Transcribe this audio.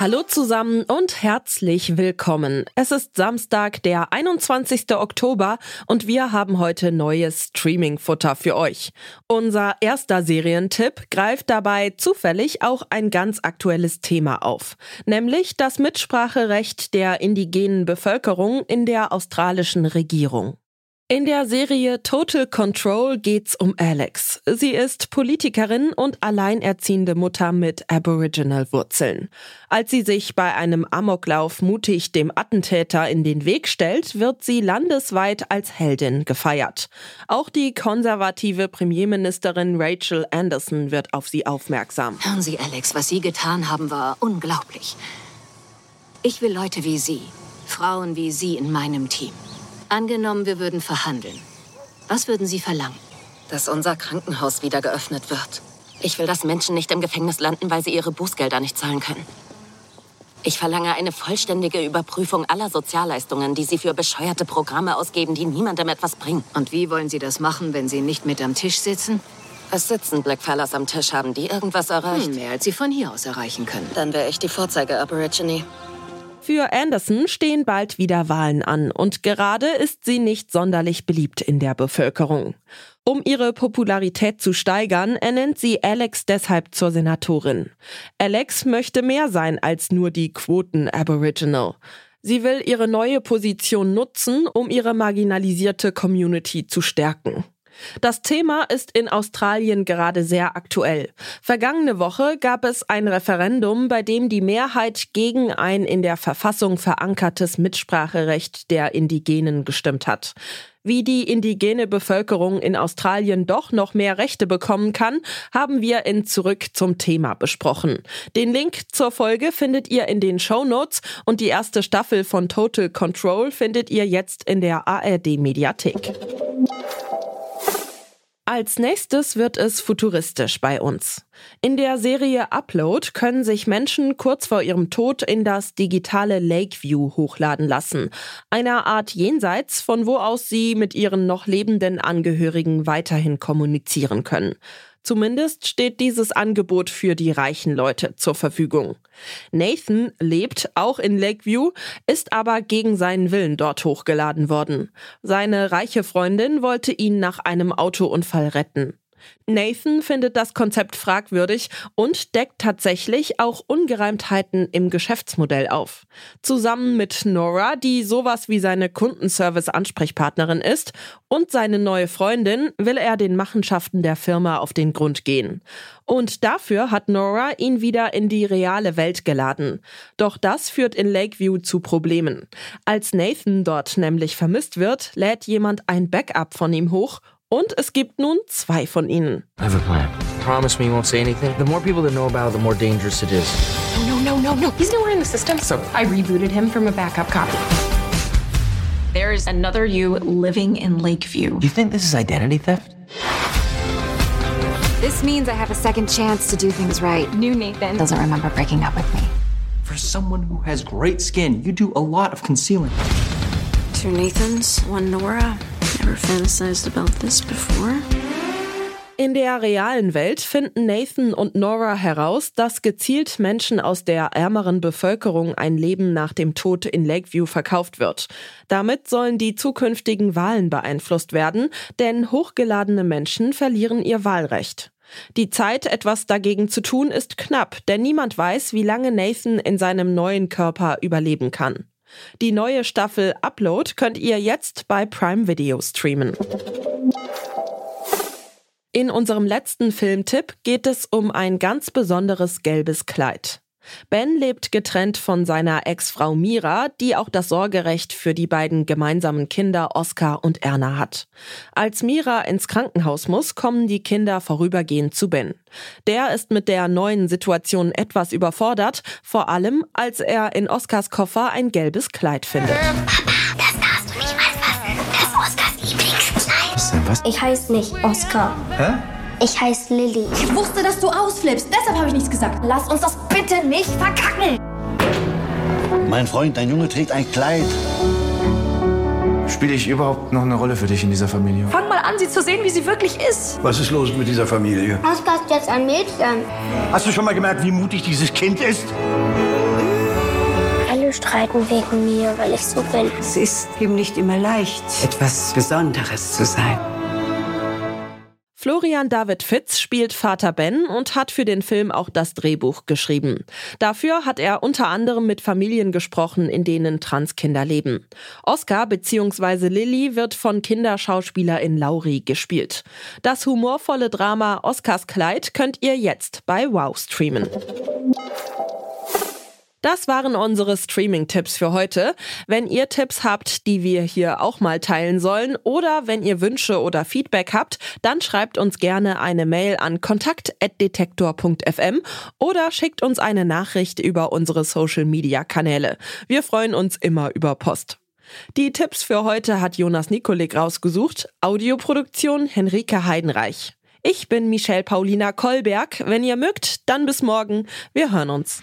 Hallo zusammen und herzlich willkommen. Es ist Samstag, der 21. Oktober und wir haben heute neues Streaming-Futter für euch. Unser erster Serientipp greift dabei zufällig auch ein ganz aktuelles Thema auf, nämlich das Mitspracherecht der indigenen Bevölkerung in der australischen Regierung. In der Serie Total Control geht's um Alex. Sie ist Politikerin und alleinerziehende Mutter mit Aboriginal-Wurzeln. Als sie sich bei einem Amoklauf mutig dem Attentäter in den Weg stellt, wird sie landesweit als Heldin gefeiert. Auch die konservative Premierministerin Rachel Anderson wird auf sie aufmerksam. Hören Sie, Alex, was Sie getan haben, war unglaublich. Ich will Leute wie Sie, Frauen wie Sie in meinem Team. Angenommen, wir würden verhandeln. Was würden Sie verlangen? Dass unser Krankenhaus wieder geöffnet wird. Ich will, dass Menschen nicht im Gefängnis landen, weil sie ihre Bußgelder nicht zahlen können. Ich verlange eine vollständige Überprüfung aller Sozialleistungen, die Sie für bescheuerte Programme ausgeben, die niemandem etwas bringen. Und wie wollen Sie das machen, wenn Sie nicht mit am Tisch sitzen? Es sitzen Blackfellas am Tisch. Haben die irgendwas erreicht? Hm, mehr als Sie von hier aus erreichen können. Dann wäre ich die Vorzeige-Aborigine. Für Anderson stehen bald wieder Wahlen an und gerade ist sie nicht sonderlich beliebt in der Bevölkerung. Um ihre Popularität zu steigern, ernennt sie Alex deshalb zur Senatorin. Alex möchte mehr sein als nur die Quoten-Aboriginal. Sie will ihre neue Position nutzen, um ihre marginalisierte Community zu stärken. Das Thema ist in Australien gerade sehr aktuell. Vergangene Woche gab es ein Referendum, bei dem die Mehrheit gegen ein in der Verfassung verankertes Mitspracherecht der Indigenen gestimmt hat. Wie die indigene Bevölkerung in Australien doch noch mehr Rechte bekommen kann, haben wir in Zurück zum Thema besprochen. Den Link zur Folge findet ihr in den Show Notes und die erste Staffel von Total Control findet ihr jetzt in der ARD Mediathek. Als nächstes wird es futuristisch bei uns. In der Serie Upload können sich Menschen kurz vor ihrem Tod in das digitale Lakeview hochladen lassen, einer Art Jenseits, von wo aus sie mit ihren noch lebenden Angehörigen weiterhin kommunizieren können. Zumindest steht dieses Angebot für die reichen Leute zur Verfügung. Nathan lebt auch in Lakeview, ist aber gegen seinen Willen dort hochgeladen worden. Seine reiche Freundin wollte ihn nach einem Autounfall retten. Nathan findet das Konzept fragwürdig und deckt tatsächlich auch Ungereimtheiten im Geschäftsmodell auf. Zusammen mit Nora, die sowas wie seine Kundenservice-Ansprechpartnerin ist, und seine neue Freundin will er den Machenschaften der Firma auf den Grund gehen. Und dafür hat Nora ihn wieder in die reale Welt geladen. Doch das führt in Lakeview zu Problemen. Als Nathan dort nämlich vermisst wird, lädt jemand ein Backup von ihm hoch und es gibt nun zwei von ihnen. I have a plan. Promise me you won't say anything. The more people that know about it, the more dangerous it is. No, no, no, no, no. He's nowhere in the system, so I rebooted him from a backup copy. There's another you living in Lakeview. You think this is identity theft? This means I have a second chance to do things right. New Nathan. Doesn't remember breaking up with me. For someone who has great skin, you do a lot of concealing. Two Nathans, one Nora. Never fantasized about this before. In der realen Welt finden Nathan und Nora heraus, dass gezielt Menschen aus der ärmeren Bevölkerung ein Leben nach dem Tod in Lakeview verkauft wird. Damit sollen die zukünftigen Wahlen beeinflusst werden, denn hochgeladene Menschen verlieren ihr Wahlrecht. Die Zeit, etwas dagegen zu tun, ist knapp, denn niemand weiß, wie lange Nathan in seinem neuen Körper überleben kann. Die neue Staffel Upload könnt ihr jetzt bei Prime Video streamen. In unserem letzten Filmtipp geht es um ein ganz besonderes gelbes Kleid. Ben lebt getrennt von seiner Ex-Frau Mira, die auch das Sorgerecht für die beiden gemeinsamen Kinder Oscar und Erna hat. Als Mira ins Krankenhaus muss, kommen die Kinder vorübergehend zu Ben. Der ist mit der neuen Situation etwas überfordert, vor allem als er in Oscars Koffer ein gelbes Kleid findet. Papa, das darfst du nicht anfassen. Das ist Oscars Lieblingskleid. Was denn was? Ich heiße nicht Oscar. Hä? Ich heiße Lilly. Ich wusste, dass du ausflippst. Deshalb habe ich nichts gesagt. Lass uns das bitte nicht verkacken. Mein Freund, dein Junge trägt ein Kleid. Spiele ich überhaupt noch eine Rolle für dich in dieser Familie? Fang mal an, sie zu sehen, wie sie wirklich ist. Was ist los mit dieser Familie? Oskar ist jetzt ein Mädchen. Hast du schon mal gemerkt, wie mutig dieses Kind ist? Alle streiten wegen mir, weil ich so bin. Es ist eben nicht immer leicht, etwas Besonderes zu sein. Florian David Fitz spielt Vater Ben und hat für den Film auch das Drehbuch geschrieben. Dafür hat er unter anderem mit Familien gesprochen, in denen Transkinder leben. Oscar bzw. Lilly wird von Kinderschauspielerin Lauri gespielt. Das humorvolle Drama Oscars Kleid könnt ihr jetzt bei Wow streamen. Das waren unsere Streaming-Tipps für heute. Wenn ihr Tipps habt, die wir hier auch mal teilen sollen oder wenn ihr Wünsche oder Feedback habt, dann schreibt uns gerne eine Mail an kontakt.detektor.fm oder schickt uns eine Nachricht über unsere Social-Media-Kanäle. Wir freuen uns immer über Post. Die Tipps für heute hat Jonas Nikolik rausgesucht. Audioproduktion Henrike Heidenreich. Ich bin Michelle Paulina Kolberg. Wenn ihr mögt, dann bis morgen. Wir hören uns.